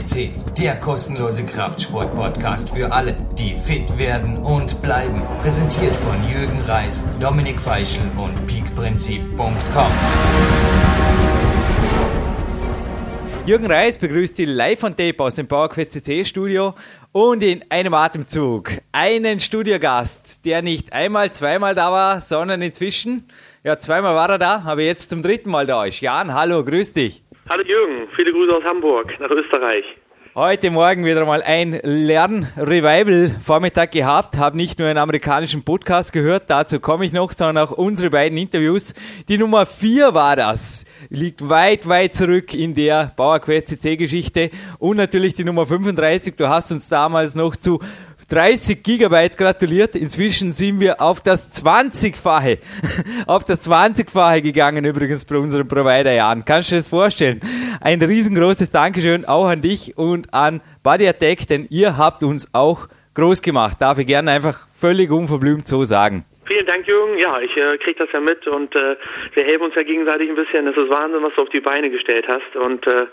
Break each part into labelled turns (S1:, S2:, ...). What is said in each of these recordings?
S1: FCC, der kostenlose Kraftsport-Podcast für alle, die fit werden und bleiben. Präsentiert von Jürgen Reis, Dominik Feischl und peakprinzip.com.
S2: Jürgen Reis begrüßt Sie live on tape aus dem PowerQuest CC Studio und in einem Atemzug einen Studiogast, der nicht einmal, zweimal da war, sondern inzwischen, ja, zweimal war er da, aber jetzt zum dritten Mal da ist. Jan, hallo, grüß dich.
S3: Hallo Jürgen, viele Grüße aus Hamburg nach Österreich.
S2: Heute Morgen wieder mal ein Lern-Revival-Vormittag gehabt, habe nicht nur einen amerikanischen Podcast gehört, dazu komme ich noch, sondern auch unsere beiden Interviews. Die Nummer 4 war das, liegt weit, weit zurück in der Bauerquest CC-Geschichte und natürlich die Nummer 35, du hast uns damals noch zu 30 Gigabyte gratuliert. Inzwischen sind wir auf das 20-fache, auf das 20-fache gegangen übrigens bei unserem Provider Jan. Kannst du dir das vorstellen? Ein riesengroßes Dankeschön auch an dich und an Body Attack, denn ihr habt uns auch groß gemacht. Darf ich gerne einfach völlig unverblümt so sagen.
S3: Dank, Jürgen. Ja, ich äh, kriege das ja mit und äh, wir helfen uns ja gegenseitig ein bisschen. Es ist Wahnsinn, was du auf die Beine gestellt hast und äh,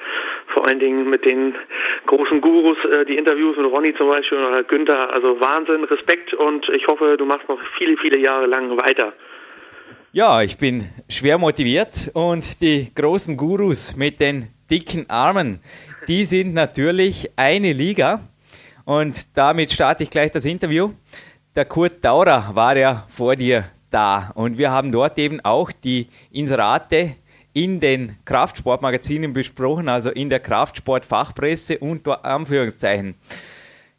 S3: vor allen Dingen mit den großen Gurus, äh, die Interviews mit Ronny zum Beispiel oder Günther. Also Wahnsinn, Respekt und ich hoffe, du machst noch viele, viele Jahre lang weiter.
S2: Ja, ich bin schwer motiviert und die großen Gurus mit den dicken Armen, die sind natürlich eine Liga. Und damit starte ich gleich das Interview der Kurt Daurer war ja vor dir da und wir haben dort eben auch die Inserate in den Kraftsportmagazinen besprochen, also in der Kraftsportfachpresse und Anführungszeichen.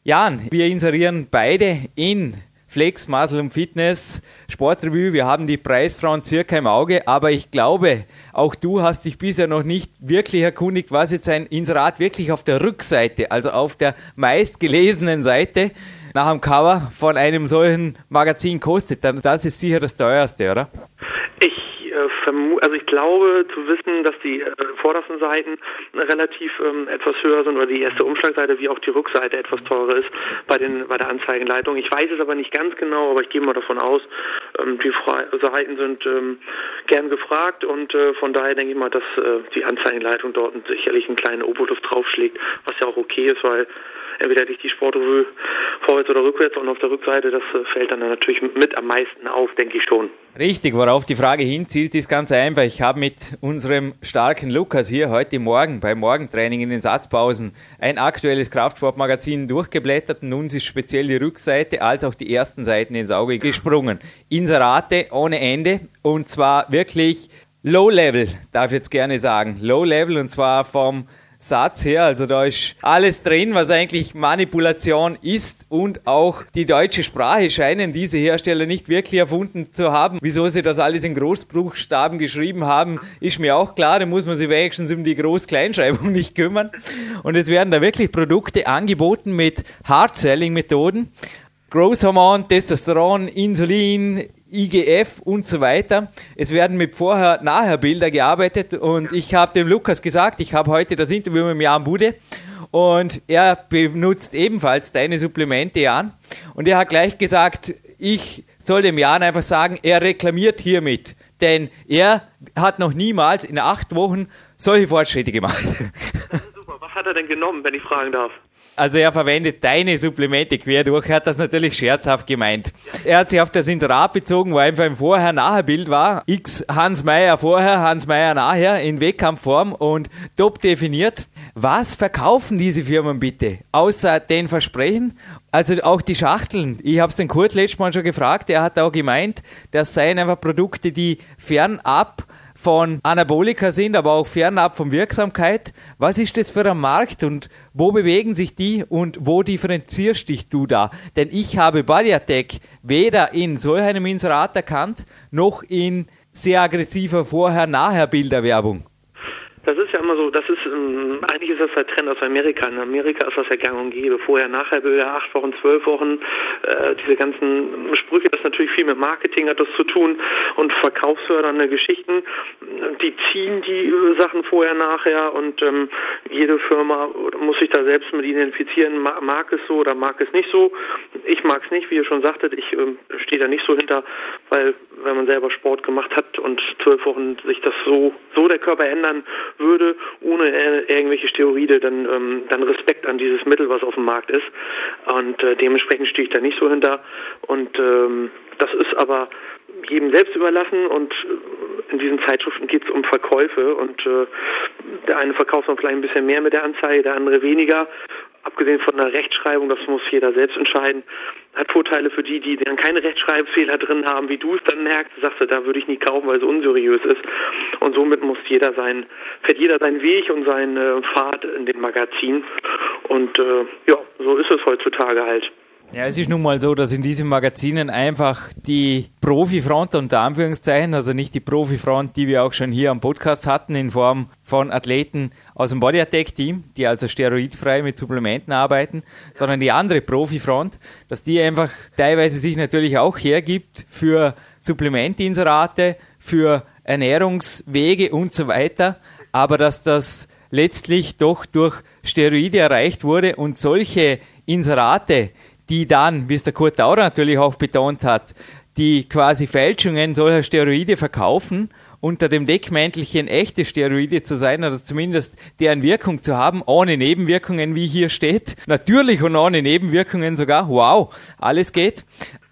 S2: Jan, wir inserieren beide in Flex, Muscle und Fitness, Sportrevue. Wir haben die Preisfrauen circa im Auge, aber ich glaube, auch du hast dich bisher noch nicht wirklich erkundigt, was jetzt ein Inserat wirklich auf der Rückseite, also auf der meistgelesenen Seite nach dem Cover von einem solchen Magazin kostet, dann das ist sicher das teuerste, oder?
S3: Ich äh, also ich glaube zu wissen, dass die äh, vordersten Seiten relativ ähm, etwas höher sind oder die erste Umschlagseite wie auch die Rückseite etwas teurer ist bei den bei der Anzeigenleitung. Ich weiß es aber nicht ganz genau, aber ich gehe mal davon aus, ähm, die Seiten sind ähm, gern gefragt und äh, von daher denke ich mal, dass äh, die Anzeigenleitung dort sicherlich einen kleinen Obolus draufschlägt, was ja auch okay ist, weil entweder durch die Sportrevue vorwärts oder rückwärts und auf der Rückseite, das äh, fällt dann natürlich mit am meisten auf, denke ich schon.
S2: Richtig, worauf die Frage hinzielt, ist ganz einfach. Ich habe mit unserem starken Lukas hier heute Morgen beim Morgentraining in den Satzpausen ein aktuelles Kraftsportmagazin durchgeblättert und uns ist speziell die Rückseite als auch die ersten Seiten ins Auge gesprungen. Inserate ohne Ende und zwar wirklich Low Level, darf ich jetzt gerne sagen. Low Level und zwar vom Satz her. Also da ist alles drin, was eigentlich Manipulation ist und auch die deutsche Sprache scheinen diese Hersteller nicht wirklich erfunden zu haben. Wieso sie das alles in Großbuchstaben geschrieben haben, ist mir auch klar. Da muss man sich wenigstens um die Groß-Kleinschreibung nicht kümmern. Und es werden da wirklich Produkte angeboten mit Hard-Selling-Methoden. Growth Hormon, Testosteron, Insulin, IGF und so weiter. Es werden mit Vorher-Nachher-Bilder gearbeitet und ich habe dem Lukas gesagt, ich habe heute das Interview mit Jan Bude und er benutzt ebenfalls deine Supplemente, Jan. Und er hat gleich gesagt, ich soll dem Jan einfach sagen, er reklamiert hiermit. Denn er hat noch niemals in acht Wochen solche Fortschritte gemacht.
S3: Super. Was hat er denn genommen, wenn ich fragen darf?
S2: Also er verwendet deine Supplemente quer durch. Er hat das natürlich scherzhaft gemeint. Er hat sich auf das Inserat bezogen, wo einfach ein Vorher-Nachher-Bild war. X Hans Meyer vorher, Hans Meyer nachher in Wettkampfform und top definiert. Was verkaufen diese Firmen bitte? Außer den Versprechen? Also auch die Schachteln. Ich habe es den Kurt letztes Mal schon gefragt. Er hat auch gemeint, das seien einfach Produkte, die fernab von Anabolika sind, aber auch fernab von Wirksamkeit. Was ist das für ein Markt und wo bewegen sich die und wo differenzierst dich du da? Denn ich habe Badiatek weder in solch einem Inserat erkannt, noch in sehr aggressiver Vorher-Nachher-Bilderwerbung.
S3: Das ist ja immer so, das ist, ähm, eigentlich ist das der Trend aus Amerika. In Amerika ist das ja gang und gäbe. Vorher, nachher Bilder, acht Wochen, zwölf Wochen, äh, diese ganzen Sprüche, das natürlich viel mit Marketing hat das zu tun und verkaufsfördernde Geschichten. die ziehen die Sachen vorher, nachher und ähm, jede Firma muss sich da selbst mit identifizieren, mag es so oder mag es nicht so. Ich mag es nicht, wie ihr schon sagtet, ich ähm, stehe da nicht so hinter, weil wenn man selber Sport gemacht hat und zwölf Wochen sich das so, so der Körper ändern würde, ohne irgendwelche Steroide, dann, ähm, dann Respekt an dieses Mittel, was auf dem Markt ist. Und äh, dementsprechend stehe ich da nicht so hinter. Und ähm, das ist aber jedem selbst überlassen und äh, in diesen Zeitschriften geht es um Verkäufe und äh, der eine verkauft dann vielleicht ein bisschen mehr mit der Anzeige, der andere weniger. Abgesehen von der Rechtschreibung, das muss jeder selbst entscheiden, hat Vorteile für die, die dann keine Rechtschreibfehler drin haben, wie du es dann merkst, sagst du, da würde ich nie kaufen, weil es unseriös ist. Und somit muss jeder sein, fährt jeder seinen Weg und seinen äh, Pfad in den Magazin. Und äh, ja, so ist es heutzutage halt.
S2: Ja, es ist nun mal so, dass in diesen Magazinen einfach die Profifront unter Anführungszeichen, also nicht die Profifront, die wir auch schon hier am Podcast hatten, in Form von Athleten aus dem Body Attack Team, die also steroidfrei mit Supplementen arbeiten, sondern die andere Profifront, dass die einfach teilweise sich natürlich auch hergibt für Supplementinserate, für Ernährungswege und so weiter, aber dass das letztlich doch durch Steroide erreicht wurde und solche Inserate, die dann, wie es der Kurt Daurer natürlich auch betont hat, die quasi Fälschungen solcher Steroide verkaufen, unter dem Deckmäntelchen echte Steroide zu sein oder zumindest deren Wirkung zu haben, ohne Nebenwirkungen, wie hier steht. Natürlich und ohne Nebenwirkungen sogar. Wow, alles geht.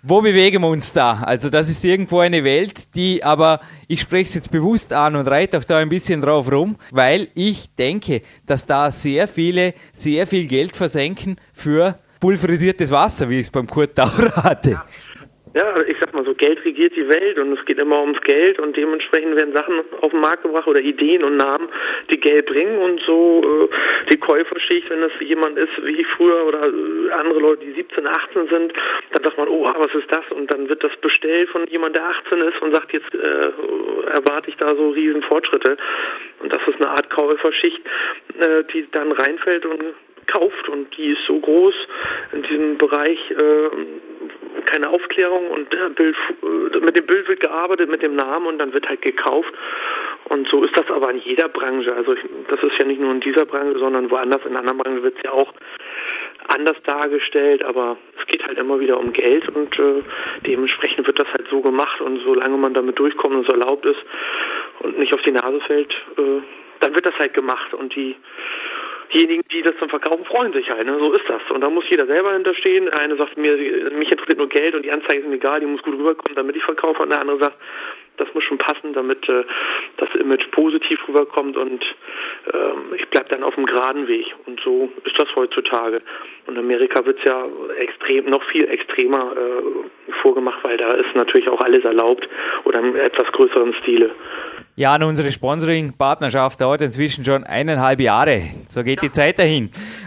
S2: Wo bewegen wir uns da? Also das ist irgendwo eine Welt, die aber, ich spreche es jetzt bewusst an und reite auch da ein bisschen drauf rum, weil ich denke, dass da sehr viele sehr viel Geld versenken für pulverisiertes Wasser, wie ich es beim Kurt Dauer hatte.
S3: Ja, ich sag mal so, Geld regiert die Welt und es geht immer ums Geld und dementsprechend werden Sachen auf den Markt gebracht oder Ideen und Namen, die Geld bringen und so äh, die Käuferschicht, wenn das jemand ist wie früher oder äh, andere Leute, die 17, 18 sind, dann sagt man, oh, was ist das? Und dann wird das bestellt von jemand, der 18 ist und sagt, jetzt äh, erwarte ich da so riesen Fortschritte. Und das ist eine Art Käuferschicht, äh, die dann reinfällt und kauft und die ist so groß in diesem Bereich äh, keine Aufklärung und Bild, äh, mit dem Bild wird gearbeitet mit dem Namen und dann wird halt gekauft. Und so ist das aber in jeder Branche. Also ich, das ist ja nicht nur in dieser Branche sondern woanders. In anderen Branchen wird es ja auch anders dargestellt. Aber es geht halt immer wieder um Geld und äh, dementsprechend wird das halt so gemacht. Und solange man damit durchkommt und es erlaubt ist und nicht auf die Nase fällt äh, dann wird das halt gemacht. Und die diejenigen, die das dann verkaufen, freuen sich halt. Ne? So ist das. Und da muss jeder selber hinterstehen. Eine sagt mir, mich interessiert nur Geld und die Anzeige ist mir egal, die muss gut rüberkommen, damit ich verkaufe. Und der andere sagt, das muss schon passen, damit äh, das Image positiv rüberkommt und ähm, ich bleibe dann auf dem geraden Weg. Und so ist das heutzutage. Und Amerika wird es ja extrem, noch viel extremer äh, vorgemacht, weil da ist natürlich auch alles erlaubt oder im etwas größeren Stile.
S2: Ja, und unsere Sponsoring-Partnerschaft dauert inzwischen schon eineinhalb Jahre. So geht die Zeit dahin.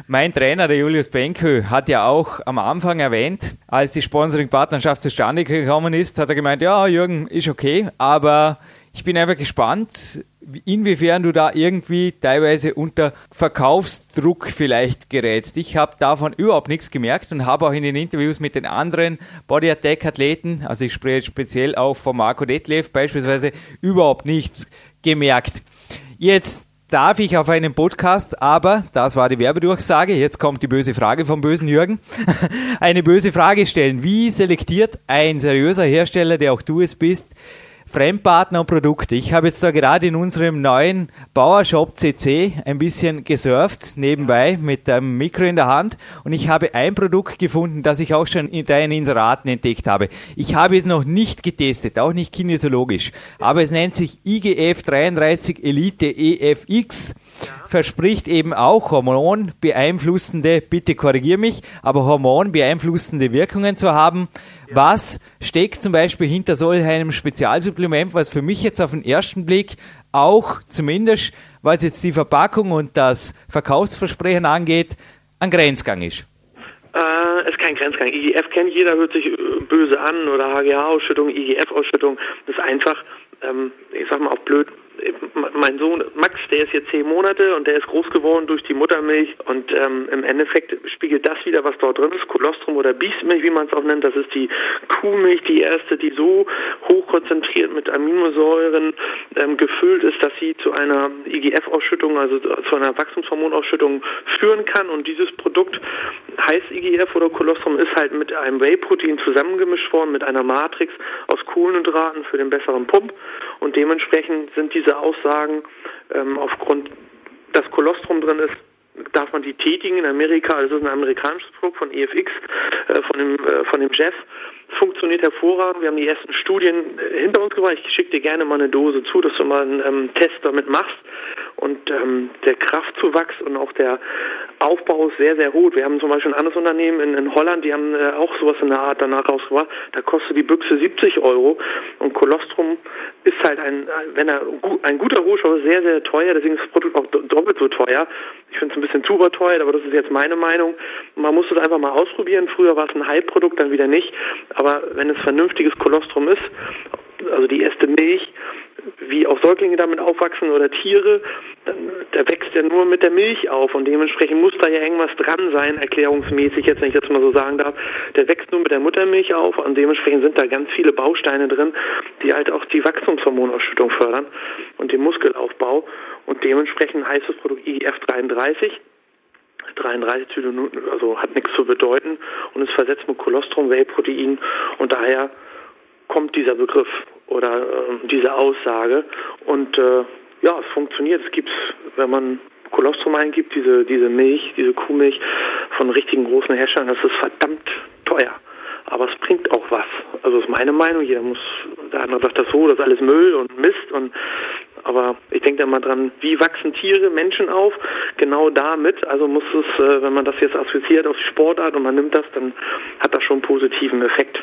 S2: Mein Trainer, der Julius Benkö, hat ja auch am Anfang erwähnt, als die Sponsoring-Partnerschaft zustande gekommen ist, hat er gemeint, ja, Jürgen, ist okay, aber ich bin einfach gespannt, inwiefern du da irgendwie teilweise unter Verkaufsdruck vielleicht gerätst. Ich habe davon überhaupt nichts gemerkt und habe auch in den Interviews mit den anderen Body Attack Athleten, also ich spreche speziell auch von Marco Detlev beispielsweise, überhaupt nichts gemerkt. Jetzt darf ich auf einem Podcast, aber das war die Werbedurchsage, jetzt kommt die böse Frage vom bösen Jürgen, eine böse Frage stellen. Wie selektiert ein seriöser Hersteller, der auch du es bist, Fremdpartner und Produkte. Ich habe jetzt da gerade in unserem neuen Bauershop CC ein bisschen gesurft, nebenbei mit einem Mikro in der Hand und ich habe ein Produkt gefunden, das ich auch schon in deinen Inseraten entdeckt habe. Ich habe es noch nicht getestet, auch nicht kinesiologisch, aber es nennt sich IGF 33 Elite EFX verspricht eben auch hormonbeeinflussende, bitte korrigier mich, aber hormonbeeinflussende Wirkungen zu haben. Was steckt zum Beispiel hinter solch einem Spezialsupplement, was für mich jetzt auf den ersten Blick auch zumindest, was jetzt die Verpackung und das Verkaufsversprechen angeht, ein Grenzgang ist?
S3: Äh, ist kein Grenzgang. IGF kennt jeder, hört sich äh, böse an oder HGH-Ausschüttung, IGF-Ausschüttung. Das ist einfach, ähm, ich sag mal auch blöd, mein Sohn Max, der ist jetzt zehn Monate und der ist groß geworden durch die Muttermilch und ähm, im Endeffekt spiegelt das wieder, was dort drin ist, Kolostrum oder Biestmilch, wie man es auch nennt. Das ist die Kuhmilch, die erste, die so hoch hochkonzentriert mit Aminosäuren ähm, gefüllt ist, dass sie zu einer IGF-Ausschüttung, also zu einer Wachstumshormonausschüttung führen kann. Und dieses Produkt heißt IGF oder Kolostrum ist halt mit einem Whey-Protein zusammengemischt worden, mit einer Matrix aus Kohlenhydraten für den besseren Pump. Und dementsprechend sind diese Aussagen ähm, aufgrund, dass Kolostrum drin ist, darf man die tätigen in Amerika. Das ist ein amerikanisches Produkt von EFX, äh, von dem, äh, von dem Jeff. Funktioniert hervorragend. Wir haben die ersten Studien äh, hinter uns gebracht. Ich schicke dir gerne mal eine Dose zu, dass du mal einen ähm, Test damit machst. Und ähm, der Kraftzuwachs und auch der Aufbau ist sehr, sehr hoch. Wir haben zum Beispiel ein anderes Unternehmen in, in Holland, die haben äh, auch sowas in der Art danach rausgebracht. Da kostet die Büchse 70 Euro. Und Kolostrum ist halt ein, wenn er ein guter Rohstoff ist, sehr, sehr teuer. Deswegen ist das Produkt auch doppelt so teuer. Ich finde es ein bisschen zu überteuert, aber das ist jetzt meine Meinung. Man muss es einfach mal ausprobieren. Früher war es ein Hype-Produkt, dann wieder nicht. Aber wenn es vernünftiges Kolostrum ist, also die erste Milch, wie auch Säuglinge damit aufwachsen oder Tiere, der wächst ja nur mit der Milch auf und dementsprechend muss da ja irgendwas dran sein, erklärungsmäßig, jetzt wenn ich das mal so sagen darf. Der wächst nur mit der Muttermilch auf und dementsprechend sind da ganz viele Bausteine drin, die halt auch die Wachstumshormonausschüttung fördern und den Muskelaufbau und dementsprechend heißt das Produkt IGF 33 33 Zylonoten, also hat nichts zu bedeuten und ist versetzt mit Kolostrum, Whey-Protein und daher kommt dieser Begriff oder äh, diese Aussage. Und äh, ja, es funktioniert. Es gibt, wenn man Kolostrum eingibt, diese, diese Milch, diese Kuhmilch von richtigen großen Herstellern, das ist verdammt teuer. Aber es bringt auch was. Also ist meine Meinung. Jeder muss, der andere sagt das so, das ist alles Müll und Mist und aber ich denke da mal dran, wie wachsen Tiere, Menschen auf? Genau damit. Also muss es, äh, wenn man das jetzt assoziiert auf Sportart und man nimmt das, dann hat das schon einen positiven Effekt.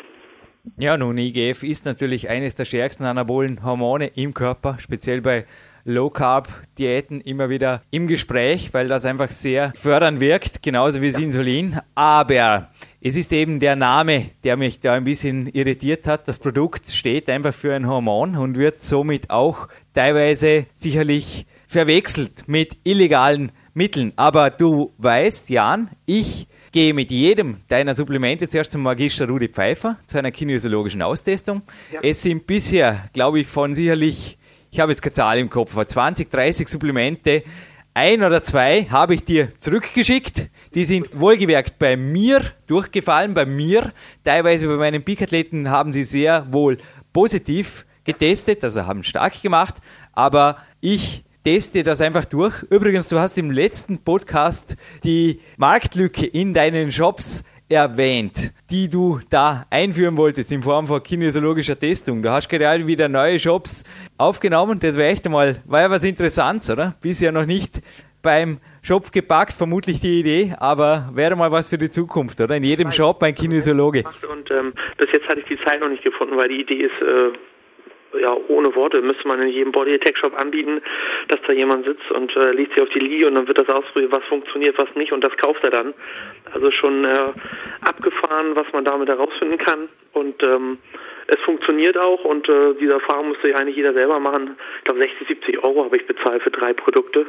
S2: Ja, nun, IGF ist natürlich eines der stärksten anabolen Hormone im Körper, speziell bei Low Carb Diäten immer wieder im Gespräch, weil das einfach sehr fördernd wirkt, genauso wie das Insulin. Aber es ist eben der Name, der mich da ein bisschen irritiert hat. Das Produkt steht einfach für ein Hormon und wird somit auch teilweise sicherlich verwechselt mit illegalen Mitteln. Aber du weißt, Jan, ich gehe mit jedem deiner Supplemente zuerst zum Magister Rudi Pfeiffer zu einer kinesiologischen Austestung. Ja. Es sind bisher, glaube ich, von sicherlich, ich habe jetzt keine Zahl im Kopf, aber 20, 30 Supplemente. Ein oder zwei habe ich dir zurückgeschickt. Die sind wohlgemerkt bei mir durchgefallen, bei mir. Teilweise bei meinen Peak-Athleten haben sie sehr wohl positiv getestet, also haben stark gemacht. Aber ich teste das einfach durch. Übrigens, du hast im letzten Podcast die Marktlücke in deinen Shops erwähnt, die du da einführen wolltest in Form von kinesiologischer Testung. Du hast gerade wieder neue Shops aufgenommen. Das wäre echt einmal, war ja was Interessantes, oder? Bisher noch nicht beim Shop gepackt, vermutlich die Idee, aber wäre mal was für die Zukunft, oder? In jedem Shop ein Kinesiologe.
S3: Und ähm, bis jetzt hatte ich die Zeit noch nicht gefunden, weil die Idee ist, äh, ja, ohne Worte müsste man in jedem Body Attack Shop anbieten, dass da jemand sitzt und äh, liegt sich auf die Liege und dann wird das ausprobiert, was funktioniert, was nicht und das kauft er dann. Also schon äh, abgefahren, was man damit herausfinden kann und ähm, es funktioniert auch und äh, diese Erfahrung müsste eigentlich jeder selber machen. Ich glaube 60, 70 Euro habe ich bezahlt für drei Produkte.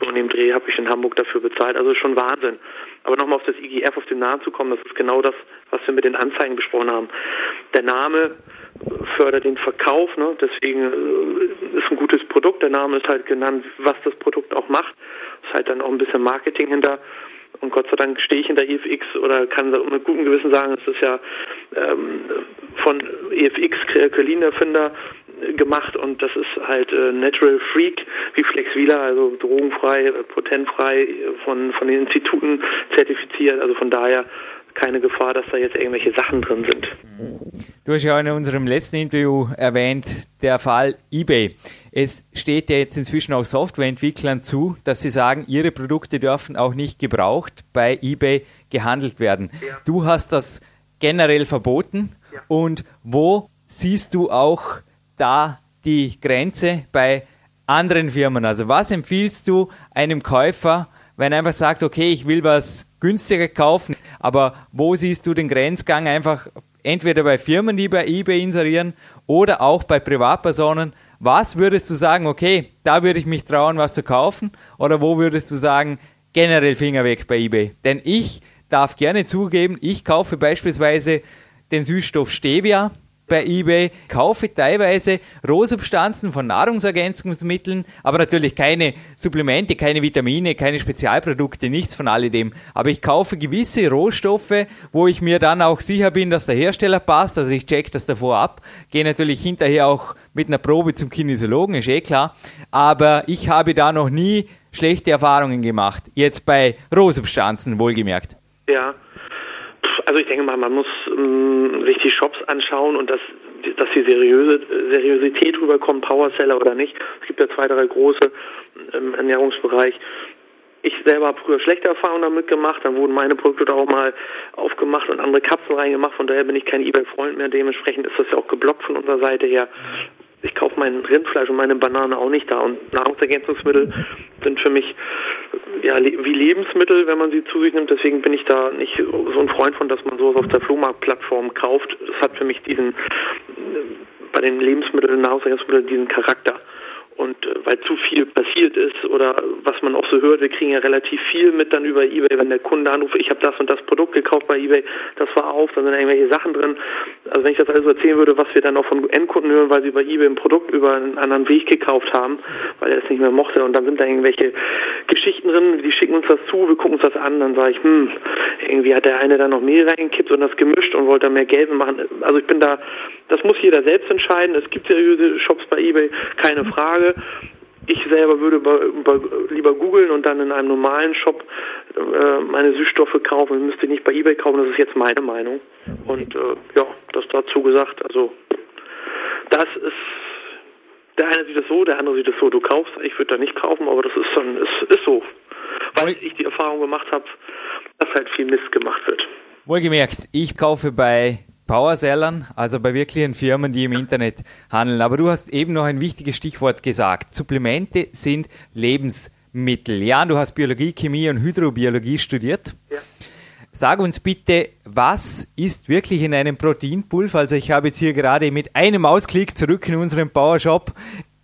S3: So in dem Dreh habe ich in Hamburg dafür bezahlt. Also schon Wahnsinn. Aber nochmal auf das IGF, auf den Namen zu kommen, das ist genau das, was wir mit den Anzeigen besprochen haben. Der Name fördert den Verkauf, ne? deswegen äh, ist ein gutes Produkt. Der Name ist halt genannt, was das Produkt auch macht. Ist halt dann auch ein bisschen Marketing hinter. Und Gott sei Dank stehe ich hinter EFX oder kann mit gutem Gewissen sagen, es ist ja ähm, von EFX, Quellin-Erfinder, gemacht und das ist halt äh, Natural Freak wie Flex Wheeler, also drogenfrei, potentfrei von, von den Instituten zertifiziert. Also von daher keine Gefahr, dass da jetzt irgendwelche Sachen drin sind.
S2: Du hast ja in unserem letzten Interview erwähnt, der Fall eBay. Es steht ja jetzt inzwischen auch Softwareentwicklern zu, dass sie sagen, ihre Produkte dürfen auch nicht gebraucht bei eBay gehandelt werden. Ja. Du hast das generell verboten. Ja. Und wo siehst du auch da die Grenze bei anderen Firmen? Also was empfiehlst du einem Käufer, wenn er einfach sagt, okay, ich will was günstiger kaufen, aber wo siehst du den Grenzgang einfach entweder bei Firmen, die bei eBay inserieren oder auch bei Privatpersonen? Was würdest du sagen, okay, da würde ich mich trauen, was zu kaufen? Oder wo würdest du sagen, generell Finger weg bei eBay? Denn ich darf gerne zugeben, ich kaufe beispielsweise den Süßstoff Stevia bei eBay, kaufe teilweise Rohsubstanzen von Nahrungsergänzungsmitteln, aber natürlich keine Supplemente, keine Vitamine, keine Spezialprodukte, nichts von alledem. Aber ich kaufe gewisse Rohstoffe, wo ich mir dann auch sicher bin, dass der Hersteller passt. Also ich check das davor ab, gehe natürlich hinterher auch mit einer Probe zum Kinesiologen, ist eh klar. Aber ich habe da noch nie schlechte Erfahrungen gemacht. Jetzt bei Rohsubstanzen wohlgemerkt.
S3: Ja, also ich denke mal, man muss ähm, sich die Shops anschauen und das dass die seriöse Seriosität rüberkommt, Powerseller oder nicht. Es gibt ja zwei, drei große im Ernährungsbereich. Ich selber habe früher schlechte Erfahrungen damit gemacht, dann wurden meine Produkte auch mal aufgemacht und andere Kapseln reingemacht, von daher bin ich kein Ebay-Freund mehr, dementsprechend ist das ja auch geblockt von unserer Seite her ich kaufe mein Rindfleisch und meine Banane auch nicht da. Und Nahrungsergänzungsmittel sind für mich ja wie Lebensmittel, wenn man sie zu sich nimmt. Deswegen bin ich da nicht so ein Freund von, dass man sowas auf der Flohmarktplattform kauft. Das hat für mich diesen bei den Lebensmitteln, Nahrungsergänzungsmitteln diesen Charakter. Und äh, weil zu viel passiert ist oder was man auch so hört, wir kriegen ja relativ viel mit dann über Ebay, wenn der Kunde anruft, ich habe das und das Produkt gekauft bei Ebay, das war auf, da sind irgendwelche Sachen drin. Also wenn ich das alles erzählen würde, was wir dann auch von Endkunden hören, weil sie bei Ebay ein Produkt über einen anderen Weg gekauft haben, weil er es nicht mehr mochte und dann sind da irgendwelche Geschichten drin, die schicken uns das zu, wir gucken uns das an, dann sage ich, hm, irgendwie hat der eine da noch Mehl reingekippt und das gemischt und wollte da mehr Gelbe machen. Also ich bin da, das muss jeder selbst entscheiden. Es gibt seriöse Shops bei Ebay, keine Frage. Ich selber würde bei, bei, lieber googeln und dann in einem normalen Shop äh, meine Süßstoffe kaufen. Ich müsste nicht bei eBay kaufen, das ist jetzt meine Meinung. Und äh, ja, das dazu gesagt. Also das ist der eine sieht es so, der andere sieht es so. Du kaufst, ich würde da nicht kaufen, aber das ist dann ist, ist so, weil ich die Erfahrung gemacht habe, dass halt viel Mist gemacht wird.
S2: Wohlgemerkt, ich kaufe bei Powersellern, also bei wirklichen Firmen, die im Internet handeln. Aber du hast eben noch ein wichtiges Stichwort gesagt. Supplemente sind Lebensmittel. Ja, du hast Biologie, Chemie und Hydrobiologie studiert. Ja. Sag uns bitte, was ist wirklich in einem Proteinpulver? Also ich habe jetzt hier gerade mit einem Ausklick zurück in unserem Powershop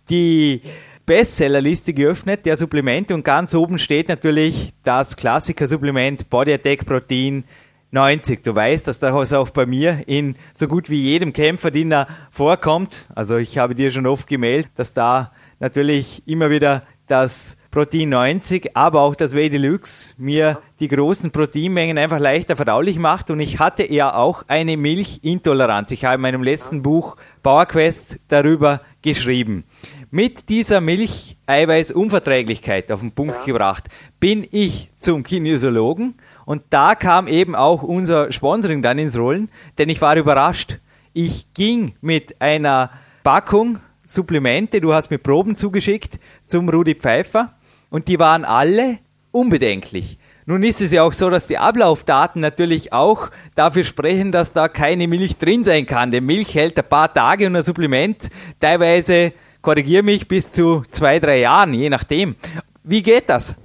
S2: die Bestsellerliste geöffnet der Supplemente und ganz oben steht natürlich das Klassiker-Supplement Body Attack Protein 90. Du weißt, dass das auch bei mir in so gut wie jedem Kämpferdiener vorkommt. Also ich habe dir schon oft gemeldet, dass da natürlich immer wieder das Protein 90, aber auch das Whey Deluxe mir die großen Proteinmengen einfach leichter verdaulich macht. Und ich hatte ja auch eine Milchintoleranz. Ich habe in meinem letzten Buch PowerQuest darüber geschrieben. Mit dieser Milcheiweißunverträglichkeit auf den Punkt ja. gebracht bin ich zum Kinesiologen und da kam eben auch unser Sponsoring dann ins Rollen, denn ich war überrascht. Ich ging mit einer Packung Supplemente, du hast mir Proben zugeschickt, zum Rudi Pfeiffer und die waren alle unbedenklich. Nun ist es ja auch so, dass die Ablaufdaten natürlich auch dafür sprechen, dass da keine Milch drin sein kann. Denn Milch hält ein paar Tage und ein Supplement teilweise, korrigiere mich, bis zu zwei, drei Jahren, je nachdem. Wie geht das?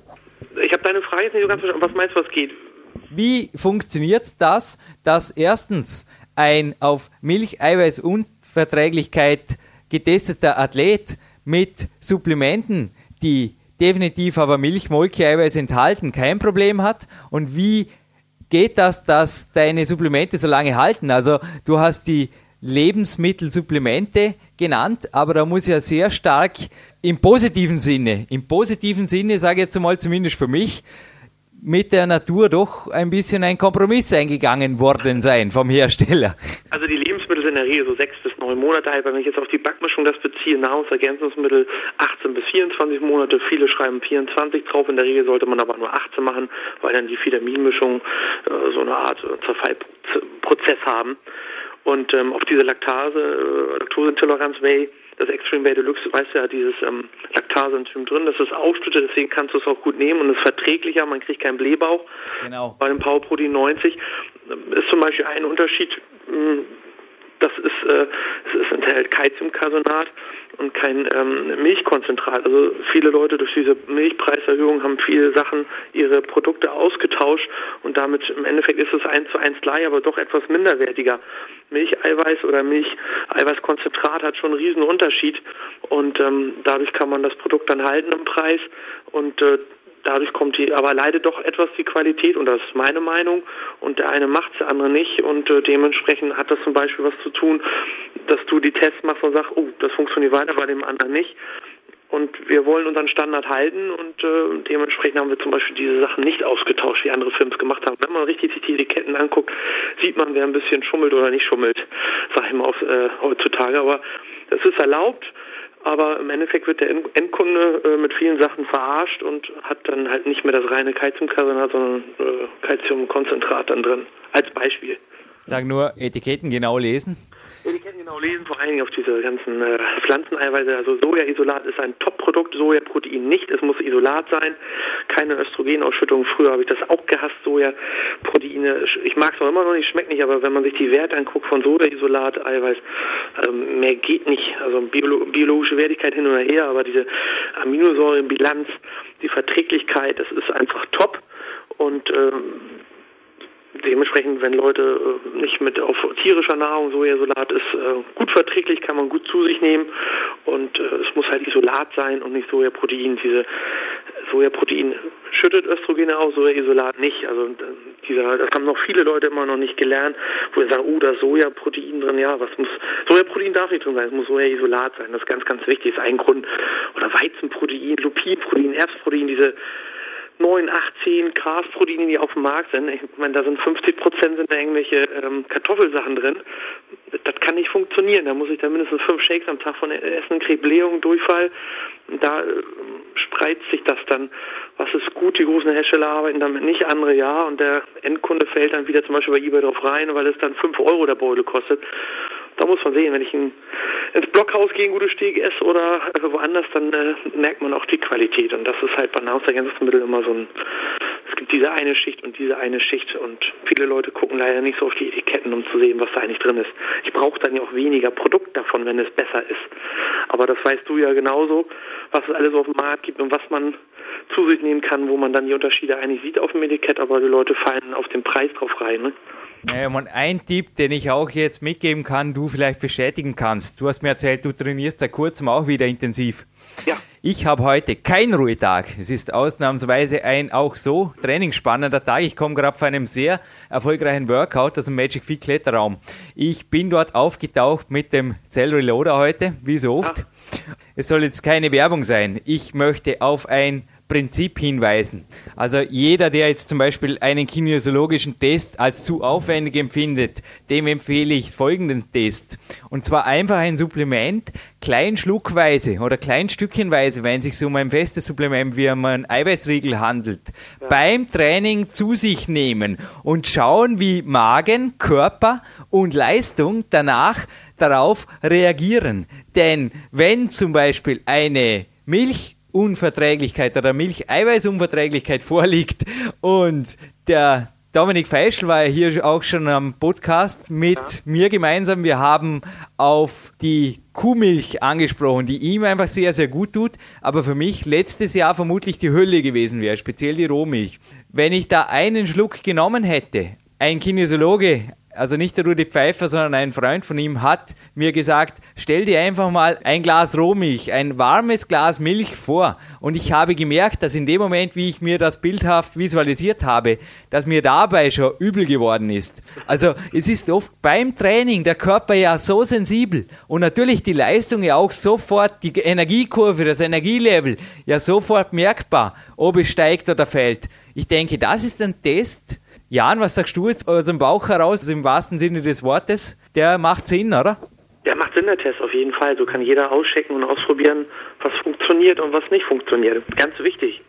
S3: Ich habe deine Frage jetzt nicht so ganz verstanden. Was meinst du, was geht?
S2: Wie funktioniert das, dass erstens ein auf Milcheiweißunverträglichkeit getesteter Athlet mit Supplementen, die definitiv aber Milchmolkeeiweiß enthalten, kein Problem hat? Und wie geht das, dass deine Supplemente so lange halten? Also du hast die Lebensmittelsupplemente genannt, aber da muss ja sehr stark im positiven Sinne, im positiven Sinne, sage ich jetzt einmal zumindest für mich, mit der Natur doch ein bisschen ein Kompromiss eingegangen worden sein vom Hersteller.
S3: Also die Lebensmittel sind in der Regel so sechs bis neun Monate alt. Wenn ich jetzt auf die Backmischung das beziehe, Nahrungsergänzungsmittel 18 bis 24 Monate. Viele schreiben 24 drauf. In der Regel sollte man aber nur 18 machen, weil dann die Vitaminmischung äh, so eine Art Zerfallprozess haben. Und ähm, auf diese Laktase, äh, Laktoseintoleranz Way das Extreme Bay Deluxe, weißt ja, dieses ähm, Laktase-Enzym drin, das ist aufschüttet, deswegen kannst du es auch gut nehmen und es ist verträglicher, man kriegt keinen Blähbauch. Genau. Bei dem Power Protein 90 ist zum Beispiel ein Unterschied, hm, das ist, äh, es enthält Calciumcarbonat und kein ähm, Milchkonzentrat. Also viele Leute durch diese Milchpreiserhöhung haben viele Sachen ihre Produkte ausgetauscht und damit im Endeffekt ist es eins zu eins gleich, aber doch etwas minderwertiger. Milcheiweiß oder Milcheiweißkonzentrat hat schon einen riesen Unterschied und ähm, dadurch kann man das Produkt dann halten im Preis und äh, dadurch kommt die, aber leidet doch etwas die Qualität und das ist meine Meinung und der eine macht der andere nicht und äh, dementsprechend hat das zum Beispiel was zu tun, dass du die Tests machst und sagst, oh, das funktioniert weiter, bei dem anderen nicht. Und wir wollen unseren Standard halten und äh, dementsprechend haben wir zum Beispiel diese Sachen nicht ausgetauscht, wie andere Films gemacht haben. Wenn man richtig sich die Etiketten anguckt, sieht man, wer ein bisschen schummelt oder nicht schummelt, sag ich mal auf, äh, heutzutage. Aber das ist erlaubt aber im Endeffekt wird der Endkunde äh, mit vielen Sachen verarscht und hat dann halt nicht mehr das reine Calciumkarbonat, sondern äh, Calciumkonzentrat dann drin. Als Beispiel.
S2: Ich sage nur, Etiketten genau lesen.
S3: Etiketten genau lesen, vor allen Dingen auf diese ganzen äh, Pflanzeneiweiße. Also Sojaisolat ist ein Top-Produkt, Sojaprotein nicht. Es muss Isolat sein, keine Östrogenausschüttung. Früher habe ich das auch gehasst, Sojaproteine. Ich mag es auch immer noch nicht, schmeckt nicht, aber wenn man sich die Werte anguckt von Sojaisolat, Eiweiß, also mehr geht nicht. Also Biolo biologische Wertigkeit hin oder her, aber diese Aminosäurenbilanz, die Verträglichkeit, das ist einfach top. Und ähm, dementsprechend, wenn Leute äh, nicht mit auf tierischer Nahrung, Sojasolat ist äh, gut verträglich, kann man gut zu sich nehmen und äh, es muss halt Isolat sein und nicht Sojaprotein. Diese Sojaprotein schüttet Östrogene aus, Sojaisolat nicht. Also dieser, das haben noch viele Leute immer noch nicht gelernt, wo sie sagen, oh, da ist Sojaprotein drin, ja, was muss Sojaprotein darf nicht drin sein, es muss Sojaisolat sein. Das ist ganz, ganz wichtig, ist ein Grund. Oder Weizenprotein, Lupinprotein, Erbsprotein, diese 9, 8, 10 Grasproteine, die auf dem Markt sind. Ich meine, da sind 50 Prozent sind irgendwelche ähm, Kartoffelsachen drin. Das kann nicht funktionieren. Da muss ich da mindestens fünf Shakes am Tag von essen, krieg Blähung, Durchfall. Da äh, spreizt sich das dann. Was ist gut? Die großen Hersteller arbeiten damit nicht, andere ja. Und der Endkunde fällt dann wieder zum Beispiel bei eBay drauf rein, weil es dann 5 Euro der Beutel kostet. Da muss man sehen, wenn ich in, ins Blockhaus gehe, ein gutes Steg esse oder woanders, dann äh, merkt man auch die Qualität. Und das ist halt bei Nahrungsergänzungsmitteln immer so ein, es gibt diese eine Schicht und diese eine Schicht und viele Leute gucken leider nicht so auf die Etiketten, um zu sehen, was da eigentlich drin ist. Ich brauche dann ja auch weniger Produkt davon, wenn es besser ist. Aber das weißt du ja genauso, was es alles auf dem Markt gibt und was man zu sich nehmen kann, wo man dann die Unterschiede eigentlich sieht auf dem Etikett, aber die Leute fallen auf den Preis drauf rein. Ne?
S2: Und ein Tipp, den ich auch jetzt mitgeben kann, du vielleicht bestätigen kannst. Du hast mir erzählt, du trainierst seit kurzem auch wieder intensiv. Ja. Ich habe heute keinen Ruhetag. Es ist ausnahmsweise ein auch so trainingsspannender Tag. Ich komme gerade von einem sehr erfolgreichen Workout aus dem Magic Feet Kletterraum. Ich bin dort aufgetaucht mit dem Cell Reloader heute, wie so oft. Ja. Es soll jetzt keine Werbung sein. Ich möchte auf ein Prinzip hinweisen. Also jeder, der jetzt zum Beispiel einen kinesiologischen Test als zu aufwendig empfindet, dem empfehle ich folgenden Test. Und zwar einfach ein Supplement, klein schluckweise oder klein stückchenweise, wenn es sich um ein festes Supplement wie um ein Eiweißriegel handelt, ja. beim Training zu sich nehmen und schauen, wie Magen, Körper und Leistung danach darauf reagieren. Denn wenn zum Beispiel eine Milch Unverträglichkeit oder Milcheiweißunverträglichkeit vorliegt und der Dominik Feischl war ja hier auch schon am Podcast mit ja. mir gemeinsam. Wir haben auf die Kuhmilch angesprochen, die ihm einfach sehr, sehr gut tut, aber für mich letztes Jahr vermutlich die Hölle gewesen wäre, speziell die Rohmilch. Wenn ich da einen Schluck genommen hätte, ein Kinesiologe also nicht der Rudi Pfeiffer, sondern ein Freund von ihm hat mir gesagt, stell dir einfach mal ein Glas Rohmilch, ein warmes Glas Milch vor. Und ich habe gemerkt, dass in dem Moment, wie ich mir das bildhaft visualisiert habe, dass mir dabei schon übel geworden ist. Also es ist oft beim Training der Körper ja so sensibel und natürlich die Leistung ja auch sofort, die Energiekurve, das Energielevel ja sofort merkbar, ob es steigt oder fällt. Ich denke, das ist ein Test, Jan, was sagst du jetzt aus dem Bauch heraus, also im wahrsten Sinne des Wortes? Der macht Sinn, oder?
S3: Der macht Sinn, der Test, auf jeden Fall. So kann jeder auschecken und ausprobieren, was funktioniert und was nicht funktioniert. Ganz wichtig.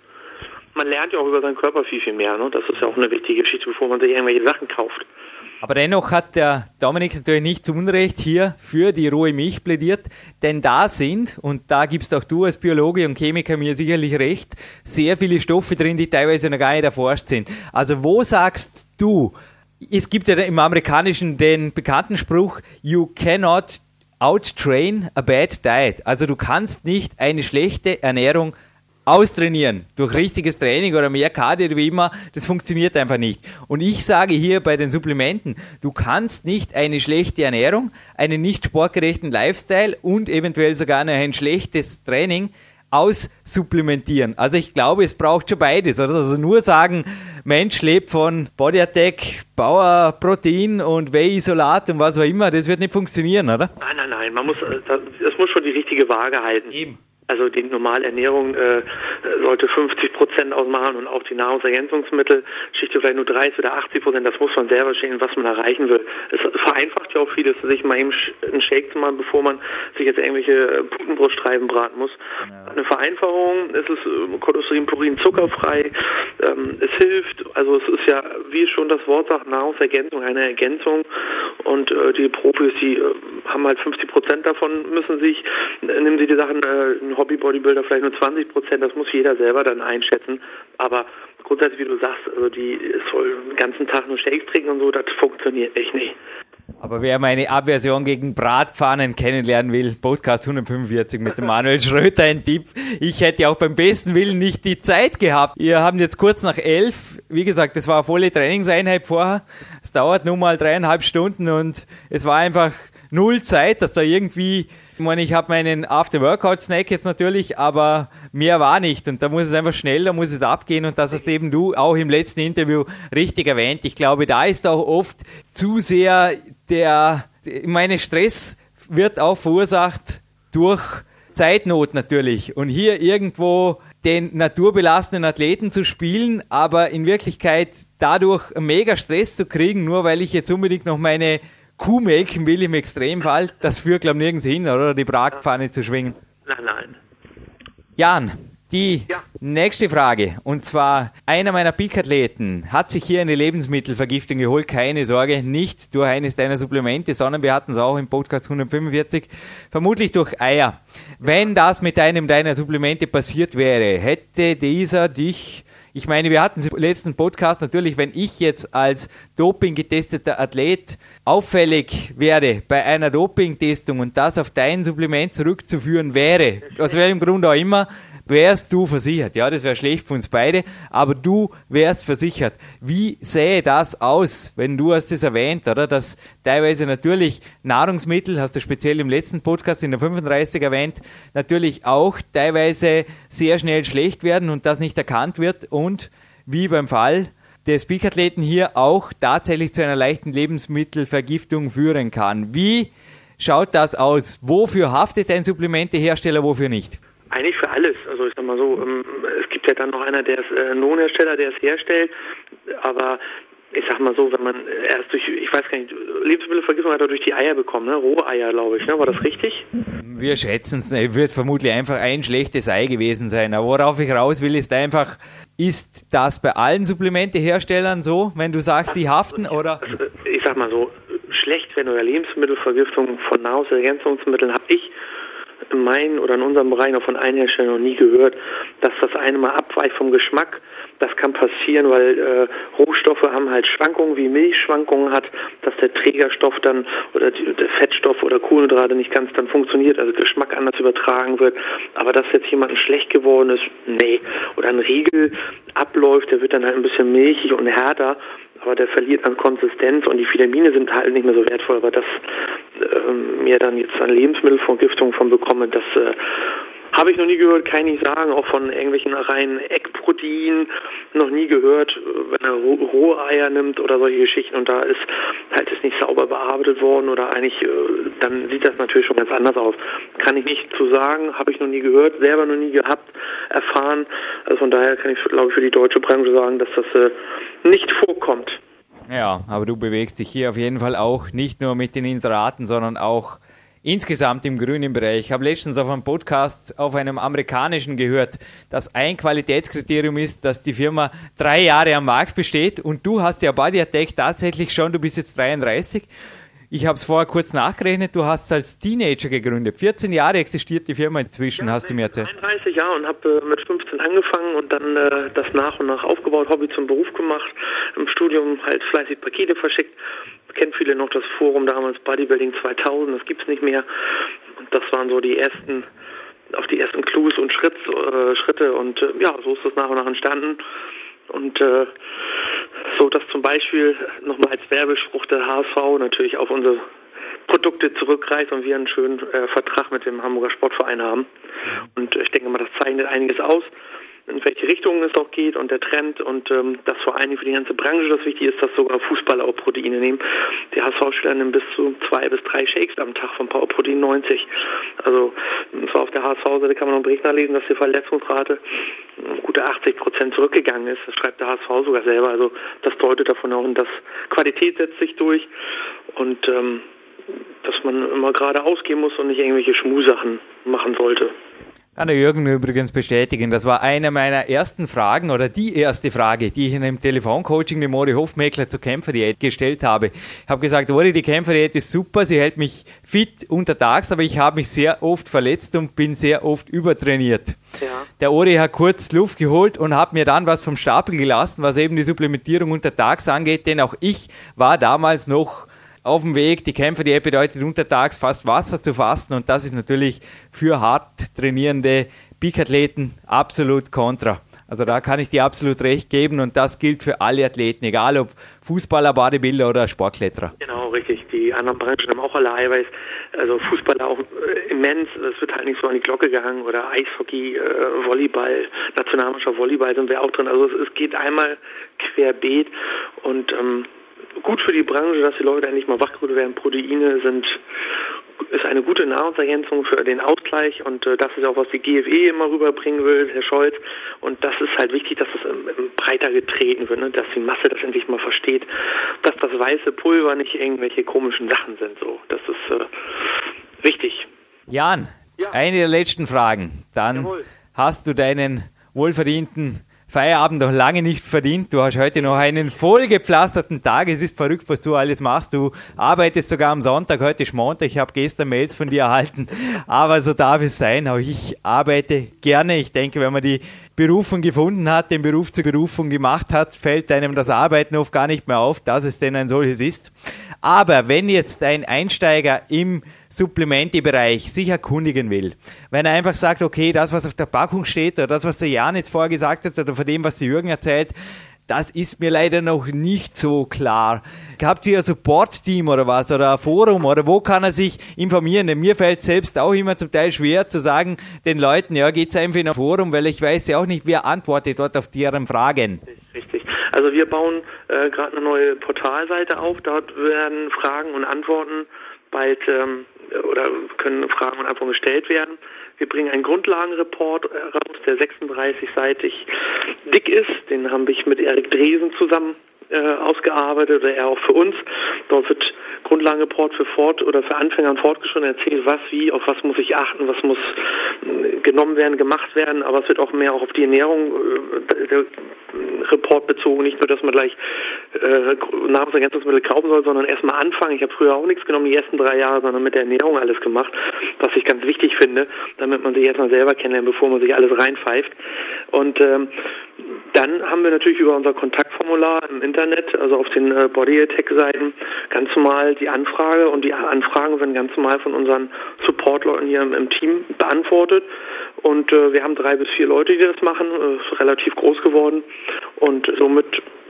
S3: Man lernt ja auch über seinen Körper viel, viel mehr. Ne? Das ist ja auch eine wichtige Geschichte, bevor man sich irgendwelche Sachen kauft.
S2: Aber dennoch hat der Dominik natürlich nicht zu Unrecht hier für die rohe Milch plädiert, denn da sind, und da gibst auch du als Biologe und Chemiker mir sicherlich recht, sehr viele Stoffe drin, die teilweise noch gar nicht erforscht sind. Also wo sagst du, es gibt ja im Amerikanischen den bekannten Spruch, you cannot outtrain a bad diet. Also du kannst nicht eine schlechte Ernährung austrainieren durch richtiges Training oder mehr Cardio wie immer, das funktioniert einfach nicht. Und ich sage hier bei den Supplementen, du kannst nicht eine schlechte Ernährung, einen nicht sportgerechten Lifestyle und eventuell sogar ein schlechtes Training aussupplementieren. Also ich glaube, es braucht schon beides. Also nur sagen, Mensch lebt von Body Attack, Bauer Protein und Whey-Isolat und was auch immer, das wird nicht funktionieren, oder?
S3: Nein, nein, nein. Man muss, äh, das muss schon die richtige Waage halten.
S2: Eben.
S3: Also die normale Ernährung äh, sollte 50 Prozent ausmachen und auch die Nahrungsergänzungsmittel Schichte vielleicht nur 30 oder 80 Prozent. Das muss man selber stehen, was man erreichen will. Es vereinfacht ja auch vieles, sich mal eben einen Shake zu machen, bevor man sich jetzt irgendwelche Putenbruststreifen braten muss. Ja. Eine Vereinfachung, es ist äh, Cholesterin, Purin, zuckerfrei. Ähm, es hilft, also es ist ja, wie schon das Wort sagt, Nahrungsergänzung, eine Ergänzung. Und äh, die Profis, die äh, haben halt 50 Prozent davon, müssen sich, äh, nehmen sie die Sachen, äh, Hobby-Bodybuilder vielleicht nur 20 Prozent, das muss jeder selber dann einschätzen. Aber grundsätzlich, wie du sagst, also die soll den ganzen Tag nur Shakes trinken und so, das funktioniert echt nicht.
S2: Aber wer meine Aversion gegen Bratpfannen kennenlernen will, Podcast 145 mit dem Manuel Schröter ein Tipp. Ich hätte auch beim besten Willen nicht die Zeit gehabt. Wir haben jetzt kurz nach elf, wie gesagt, das war eine volle Trainingseinheit vorher. Es dauert nun mal dreieinhalb Stunden und es war einfach null Zeit, dass da irgendwie meine, ich habe meinen After-Workout-Snack jetzt natürlich, aber mehr war nicht. Und da muss es einfach schnell, da muss es abgehen. Und das hast eben du auch im letzten Interview richtig erwähnt. Ich glaube, da ist auch oft zu sehr der, meine Stress wird auch verursacht durch Zeitnot natürlich. Und hier irgendwo den naturbelassenen Athleten zu spielen, aber in Wirklichkeit dadurch mega Stress zu kriegen, nur weil ich jetzt unbedingt noch meine Kuh melken will im Extremfall, das führt, glaube ich, nirgends hin, oder? Die Bratpfanne zu schwingen.
S3: Nein, nein.
S2: Jan, die ja. nächste Frage, und zwar einer meiner Peak-Athleten hat sich hier eine Lebensmittelvergiftung geholt, keine Sorge, nicht durch eines deiner Supplemente, sondern wir hatten es auch im Podcast 145, vermutlich durch Eier. Wenn das mit einem deiner Supplemente passiert wäre, hätte dieser dich ich meine, wir hatten im letzten Podcast natürlich, wenn ich jetzt als Doping getesteter Athlet auffällig werde bei einer Dopingtestung und das auf dein Supplement zurückzuführen wäre, aus welchem Grund auch immer, wärst du versichert. Ja, das wäre schlecht für uns beide, aber du wärst versichert. Wie sähe das aus, wenn du hast es erwähnt, oder? Dass teilweise natürlich Nahrungsmittel, hast du speziell im letzten Podcast in der 35 erwähnt, natürlich auch teilweise sehr schnell schlecht werden und das nicht erkannt wird und wie beim Fall des Peak-Athleten hier auch tatsächlich zu einer leichten Lebensmittelvergiftung führen kann. Wie schaut das aus? Wofür haftet ein Supplementehersteller, wofür nicht?
S3: Eigentlich für alles. Also ich sag mal so, ähm, es gibt ja dann noch einer, der ist äh, Lohnhersteller, der es herstellt, aber ich sag mal so, wenn man erst durch, ich weiß gar nicht, Lebensmittelvergiftung hat er durch die Eier bekommen, ne? Roheier, glaube ich, ne? War das richtig?
S2: Wir schätzen es, wird vermutlich einfach ein schlechtes Ei gewesen sein. Aber worauf ich raus will, ist einfach, ist das bei allen Supplementeherstellern so, wenn du sagst, die haften, oder? Also,
S3: ich sag mal so, schlecht, wenn du Lebensmittelvergiftung von Nahrungsergänzungsmitteln habe ich in meinem oder in unserem Bereich noch von einem Hersteller noch nie gehört, dass das eine mal abweicht vom Geschmack. Das kann passieren, weil äh, Rohstoffe haben halt Schwankungen, wie Milch Schwankungen hat, dass der Trägerstoff dann oder die, der Fettstoff oder Kohlenhydrate nicht ganz dann funktioniert, also Geschmack anders übertragen wird. Aber dass jetzt jemandem schlecht geworden ist, nee. Oder ein Riegel abläuft, der wird dann halt ein bisschen milchig und härter aber der verliert an Konsistenz und die Vitamine sind halt nicht mehr so wertvoll. Aber das äh, mir dann jetzt an Lebensmittelvergiftung von bekomme, das äh, habe ich noch nie gehört, kann ich nicht sagen, auch von irgendwelchen reinen Eckproteinen noch nie gehört, wenn er Roheier nimmt oder solche Geschichten und da ist halt ist nicht sauber bearbeitet worden oder eigentlich, äh, dann sieht das natürlich schon ganz anders aus. Kann ich nicht zu sagen, habe ich noch nie gehört, selber noch nie gehabt, erfahren. Also von daher kann ich, glaube ich, für die deutsche Branche sagen, dass das äh, nicht vorkommt.
S2: Ja, aber du bewegst dich hier auf jeden Fall auch nicht nur mit den Inseraten, sondern auch insgesamt im grünen Bereich. Ich habe letztens auf einem Podcast auf einem amerikanischen gehört, dass ein Qualitätskriterium ist, dass die Firma drei Jahre am Markt besteht und du hast ja Body Attack tatsächlich schon, du bist jetzt 33 ich habe es vorher kurz nachgerechnet, du hast es als Teenager gegründet. 14 Jahre existiert die Firma inzwischen, ja, hast du mir erzählt.
S3: 31 Jahre und habe äh, mit 15 angefangen und dann äh, das nach und nach aufgebaut, Hobby zum Beruf gemacht, im Studium halt fleißig Pakete verschickt. Kennen viele noch das Forum damals Bodybuilding 2000, das gibt's nicht mehr. Und das waren so die ersten auf die ersten Clues und Schritt, äh, Schritte und äh, ja, so ist das nach und nach entstanden. Und äh, so dass zum Beispiel nochmal als Werbespruch der HSV natürlich auf unsere Produkte zurückreißt und wir einen schönen äh, Vertrag mit dem Hamburger Sportverein haben. Und ich denke mal, das zeichnet einiges aus in welche Richtung es auch geht und der Trend und ähm, dass vor allen Dingen für die ganze Branche das wichtig ist, dass sogar Fußballer auch Proteine nehmen. Die HSV-Spieler nehmen bis zu zwei bis drei Shakes am Tag von Power Protein 90. Also zwar auf der HSV-Seite kann man noch Bericht nachlesen, dass die Verletzungsrate gute 80 Prozent zurückgegangen ist. Das schreibt der HSV sogar selber. Also das deutet davon auch, und das Qualität setzt sich durch und ähm, dass man immer gerade ausgehen muss und nicht irgendwelche Schmusachen machen sollte.
S2: Kann der Jürgen übrigens bestätigen. Das war eine meiner ersten Fragen oder die erste Frage, die ich in einem Telefoncoaching dem Mori Hofmeckler zur Kämpferdiät gestellt habe. Ich habe gesagt, Mori, die Kämpferdiät ist super, sie hält mich fit untertags, aber ich habe mich sehr oft verletzt und bin sehr oft übertrainiert. Ja. Der Ori hat kurz Luft geholt und hat mir dann was vom Stapel gelassen, was eben die Supplementierung untertags angeht, denn auch ich war damals noch auf dem Weg. Die Kämpfe, die bedeutet untertags fast Wasser zu fasten und das ist natürlich für hart trainierende Peak-Athleten absolut kontra. Also da kann ich dir absolut recht geben und das gilt für alle Athleten, egal ob Fußballer, Bodybuilder oder Sportkletterer.
S3: Genau, richtig. Die anderen Branchen haben auch alle Eiweiß. Also Fußballer auch äh, immens. Es wird halt nicht so an die Glocke gehangen oder Eishockey, äh, Volleyball, nationalmannschaft Volleyball sind wir auch drin. Also es geht einmal querbeet und ähm, gut für die Branche, dass die Leute endlich mal wachgerüttelt werden. Proteine sind ist eine gute Nahrungsergänzung für den Ausgleich und äh, das ist auch, was die GFE immer rüberbringen will, Herr Scholz. Und das ist halt wichtig, dass es ähm, breiter getreten wird, ne? dass die Masse das endlich mal versteht, dass das weiße Pulver nicht irgendwelche komischen Sachen sind. So, das ist äh, wichtig.
S2: Jan, ja. eine der letzten Fragen. Dann Jawohl. hast du deinen wohlverdienten Feierabend noch lange nicht verdient. Du hast heute noch einen vollgepflasterten Tag. Es ist verrückt, was du alles machst. Du arbeitest sogar am Sonntag. Heute ist Montag. Ich habe gestern Mails von dir erhalten. Aber so darf es sein. Auch ich arbeite gerne. Ich denke, wenn man die Berufung gefunden hat, den Beruf zur Berufung gemacht hat, fällt einem das Arbeiten oft gar nicht mehr auf, dass es denn ein solches ist. Aber wenn jetzt ein Einsteiger im Supplemente-Bereich sich erkundigen will, wenn er einfach sagt, okay, das, was auf der Packung steht, oder das, was der Jan jetzt vorher gesagt hat, oder von dem, was der Jürgen erzählt, das ist mir leider noch nicht so klar. Habt ihr ein Support-Team oder was oder ein Forum oder wo kann er sich informieren? Denn mir fällt selbst auch immer zum Teil schwer zu sagen den Leuten, ja, geht's einfach in ein Forum, weil ich weiß ja auch nicht, wer antwortet dort auf deren Fragen.
S3: Richtig. Also wir bauen äh, gerade eine neue Portalseite auf. Dort werden Fragen und Antworten bald ähm, oder können Fragen und Antworten gestellt werden. Wir bringen einen Grundlagenreport raus, der 36-seitig dick ist. Den habe ich mit Erik Dresen zusammen äh, ausgearbeitet, oder er auch für uns. Dort wird Grundlagenreport für Fort oder für Anfänger und Fortgeschrittene erzählt, was, wie, auf was muss ich achten, was muss äh, genommen werden, gemacht werden, aber es wird auch mehr auch auf die Ernährung äh, Report bezogen, nicht nur, dass man gleich äh, Nahrungsergänzungsmittel kaufen soll, sondern erstmal anfangen. Ich habe früher auch nichts genommen, die ersten drei Jahre, sondern mit der Ernährung alles gemacht, was ich ganz wichtig finde, damit man sich erstmal selber kennenlernt, bevor man sich alles reinpfeift. Und ähm, dann haben wir natürlich über unser Kontaktformular im Internet, also auf den äh, Body Attack Seiten, ganz normal die Anfrage und die Anfragen werden ganz normal von unseren Support-Leuten hier im, im, Team beantwortet. Und äh, wir haben drei bis vier Leute, die das machen, äh, ist relativ groß geworden und somit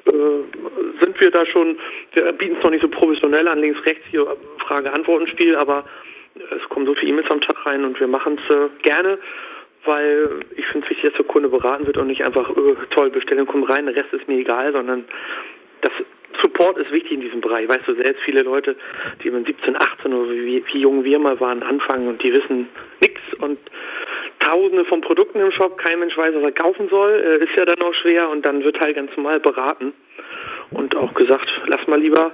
S3: äh, sind wir da schon, wir bieten es noch nicht so professionell an, links, rechts hier Frage-Antworten-Spiel, aber es kommen so viele E-Mails am Tag rein und wir machen es äh, gerne weil ich finde es wichtig, dass der Kunde beraten wird und nicht einfach, öh, toll, Bestellung kommt rein, der Rest ist mir egal, sondern das Support ist wichtig in diesem Bereich. Weißt du selbst, viele Leute, die mit 17, 18 oder wie, wie jung wir mal waren, anfangen und die wissen nichts und Tausende von Produkten im Shop, kein Mensch weiß, was er kaufen soll, äh, ist ja dann auch schwer und dann wird halt ganz normal beraten und auch gesagt, lass mal lieber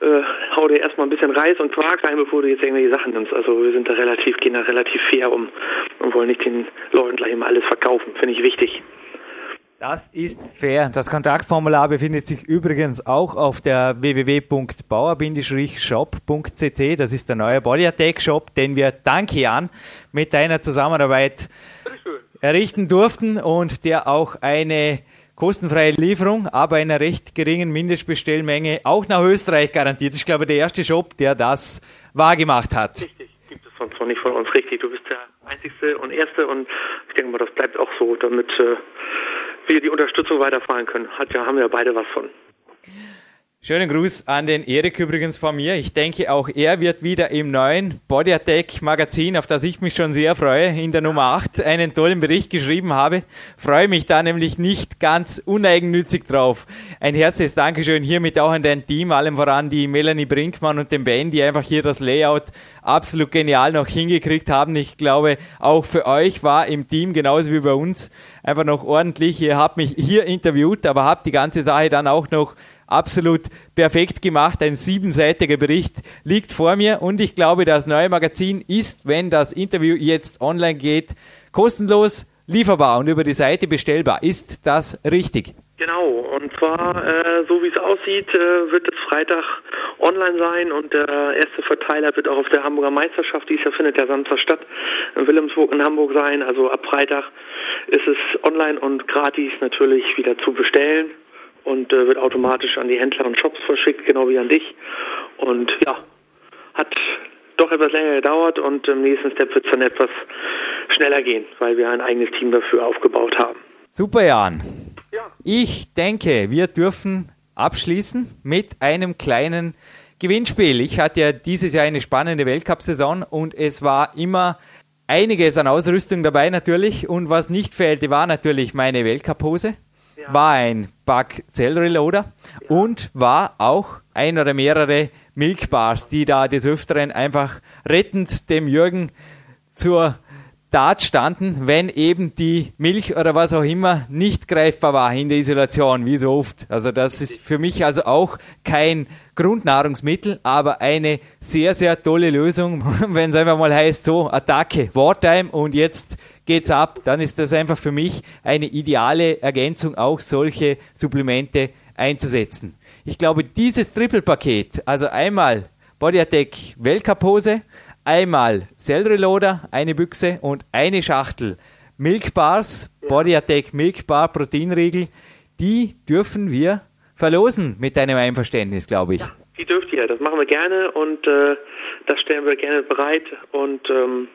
S3: äh, hau dir erstmal ein bisschen Reis und Quark rein, bevor du jetzt irgendwelche Sachen nimmst. Also wir sind da relativ, gehen da relativ fair um und wollen nicht den Leuten gleich immer alles verkaufen. Finde ich wichtig.
S2: Das ist fair. Das Kontaktformular befindet sich übrigens auch auf der www.bauer-shop.cc. Das ist der neue Body Attack Shop, den wir dank Jan mit deiner Zusammenarbeit errichten durften und der auch eine kostenfreie Lieferung, aber in einer recht geringen Mindestbestellmenge auch nach Österreich garantiert. Ich glaube, der erste Shop, der das wahrgemacht hat.
S3: Richtig, gibt es sonst noch nicht von uns richtig. Du bist der einzigste und erste und ich denke mal, das bleibt auch so, damit äh, wir die Unterstützung weiterfahren können. Hat ja, haben wir beide was von.
S2: Schönen Gruß an den Erik übrigens von mir. Ich denke, auch er wird wieder im neuen Body Attack Magazin, auf das ich mich schon sehr freue, in der Nummer 8 einen tollen Bericht geschrieben habe. Freue mich da nämlich nicht ganz uneigennützig drauf. Ein herzliches Dankeschön hiermit auch an dein Team, allem voran die Melanie Brinkmann und den Ben, die einfach hier das Layout absolut genial noch hingekriegt haben. Ich glaube, auch für euch war im Team genauso wie bei uns einfach noch ordentlich. Ihr habt mich hier interviewt, aber habt die ganze Sache dann auch noch absolut perfekt gemacht. Ein siebenseitiger Bericht liegt vor mir und ich glaube, das neue Magazin ist, wenn das Interview jetzt online geht, kostenlos lieferbar und über die Seite bestellbar. Ist das richtig?
S3: Genau, und zwar, äh, so wie es aussieht, äh, wird es Freitag online sein und der erste Verteiler wird auch auf der Hamburger Meisterschaft, die ist ja findet ja Samstag statt, in Wilhelmsburg in Hamburg sein. Also ab Freitag ist es online und gratis natürlich wieder zu bestellen und äh, wird automatisch an die Händler und Shops verschickt, genau wie an dich. Und ja, hat doch etwas länger gedauert und im nächsten Step wird es dann etwas schneller gehen, weil wir ein eigenes Team dafür aufgebaut haben.
S2: Super, Jan. Ja. Ich denke, wir dürfen abschließen mit einem kleinen Gewinnspiel. Ich hatte ja dieses Jahr eine spannende Weltcup-Saison und es war immer einiges an Ausrüstung dabei natürlich und was nicht fehlte, war natürlich meine Weltcup-Hose war ein Bug Celery Loader und war auch ein oder mehrere Milkbars, die da des Öfteren einfach rettend dem Jürgen zur Tat standen, wenn eben die Milch oder was auch immer nicht greifbar war in der Isolation, wie so oft. Also das ist für mich also auch kein Grundnahrungsmittel, aber eine sehr, sehr tolle Lösung, wenn es einfach mal heißt, so, Attacke, Wartime und jetzt geht's ab, dann ist das einfach für mich eine ideale Ergänzung, auch solche Supplemente einzusetzen. Ich glaube, dieses Triple-Paket, also einmal Body Attack Weltcup-Hose, einmal Cell Reloader, eine Büchse und eine Schachtel Milk Bars, Body Attack Milk Bar Proteinriegel, die dürfen wir verlosen mit deinem Einverständnis, glaube ich. Ja,
S3: die dürft ihr, das machen wir gerne und äh, das stellen wir gerne bereit und ähm,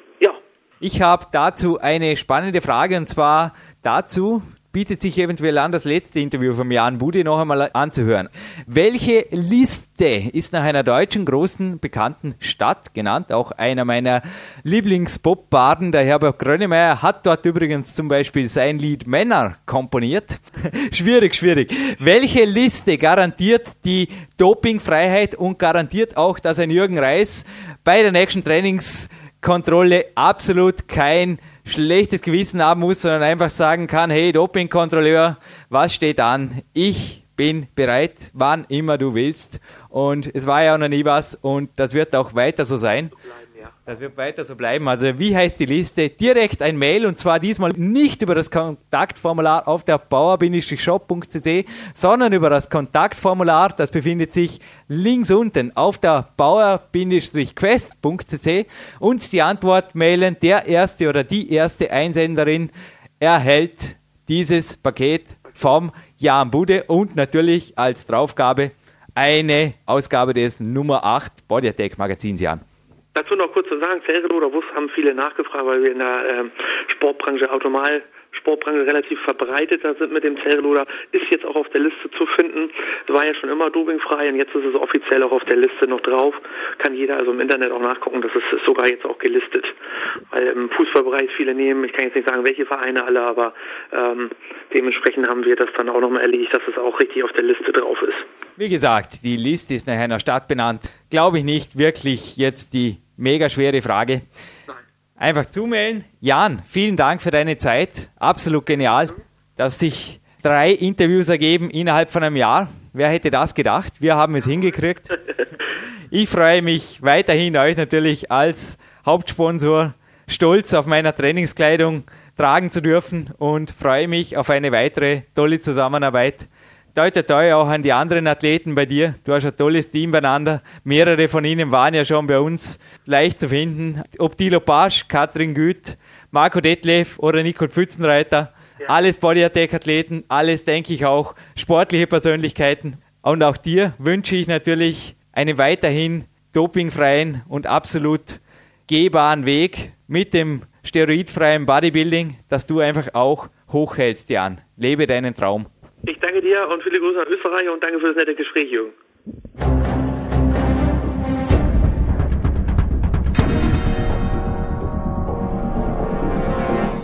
S2: ich habe dazu eine spannende Frage und zwar dazu, bietet sich eventuell an, das letzte Interview von Jan Bude noch einmal anzuhören. Welche Liste ist nach einer deutschen großen bekannten Stadt genannt? Auch einer meiner Lieblingspop-Baden, der Herbert Grönemeyer, hat dort übrigens zum Beispiel sein Lied Männer komponiert. schwierig, schwierig. Welche Liste garantiert die Dopingfreiheit und garantiert auch, dass ein Jürgen Reis bei der nächsten Trainings Kontrolle absolut kein schlechtes Gewissen haben muss, sondern einfach sagen kann, hey Dopingkontrolleur, was steht an? Ich bin bereit, wann immer du willst. Und es war ja auch noch nie was und das wird auch weiter so sein. Das wird weiter so bleiben. Also wie heißt die Liste? Direkt ein Mail und zwar diesmal nicht über das Kontaktformular auf der bauer-shop.cc, sondern über das Kontaktformular, das befindet sich links unten auf der bauer-quest.cc und die Antwort mailen. Der erste oder die erste Einsenderin erhält dieses Paket vom Jan Bude und natürlich als Draufgabe eine Ausgabe des Nummer 8 Body Attack Magazins Jan.
S3: Dazu noch kurz zu sagen, Zerrelo oder Wuss haben viele nachgefragt, weil wir in der ähm, Sportbranche, Automal Sportbranche relativ verbreiteter sind mit dem Zellloader, ist jetzt auch auf der Liste zu finden. War ja schon immer dopingfrei und jetzt ist es offiziell auch auf der Liste noch drauf. Kann jeder also im Internet auch nachgucken, das ist, ist sogar jetzt auch gelistet. Weil im Fußballbereich viele nehmen, ich kann jetzt nicht sagen, welche Vereine alle, aber ähm, dementsprechend haben wir das dann auch nochmal erledigt, dass es auch richtig auf der Liste drauf ist.
S2: Wie gesagt, die Liste ist nach einer Stadt benannt. Glaube ich nicht wirklich jetzt die mega schwere Frage. Einfach zumelden. Jan, vielen Dank für deine Zeit. Absolut genial, dass sich drei Interviews ergeben innerhalb von einem Jahr. Wer hätte das gedacht? Wir haben es hingekriegt. Ich freue mich weiterhin, euch natürlich als Hauptsponsor stolz auf meiner Trainingskleidung tragen zu dürfen und freue mich auf eine weitere tolle Zusammenarbeit toi, toi, toi auch an die anderen Athleten bei dir. Du hast ein tolles Team beieinander. Mehrere von ihnen waren ja schon bei uns leicht zu finden. Ob Dilo Pasch, Katrin Güth, Marco Detlef oder Nico Pfützenreiter. Ja. Alles Bodyattack-Athleten, alles, denke ich, auch sportliche Persönlichkeiten. Und auch dir wünsche ich natürlich einen weiterhin dopingfreien und absolut gehbaren Weg mit dem steroidfreien Bodybuilding, dass du einfach auch hochhältst, Jan. Lebe deinen Traum.
S3: Ich danke dir und viele Grüße an Österreich und danke für das nette Gespräch, Jürgen.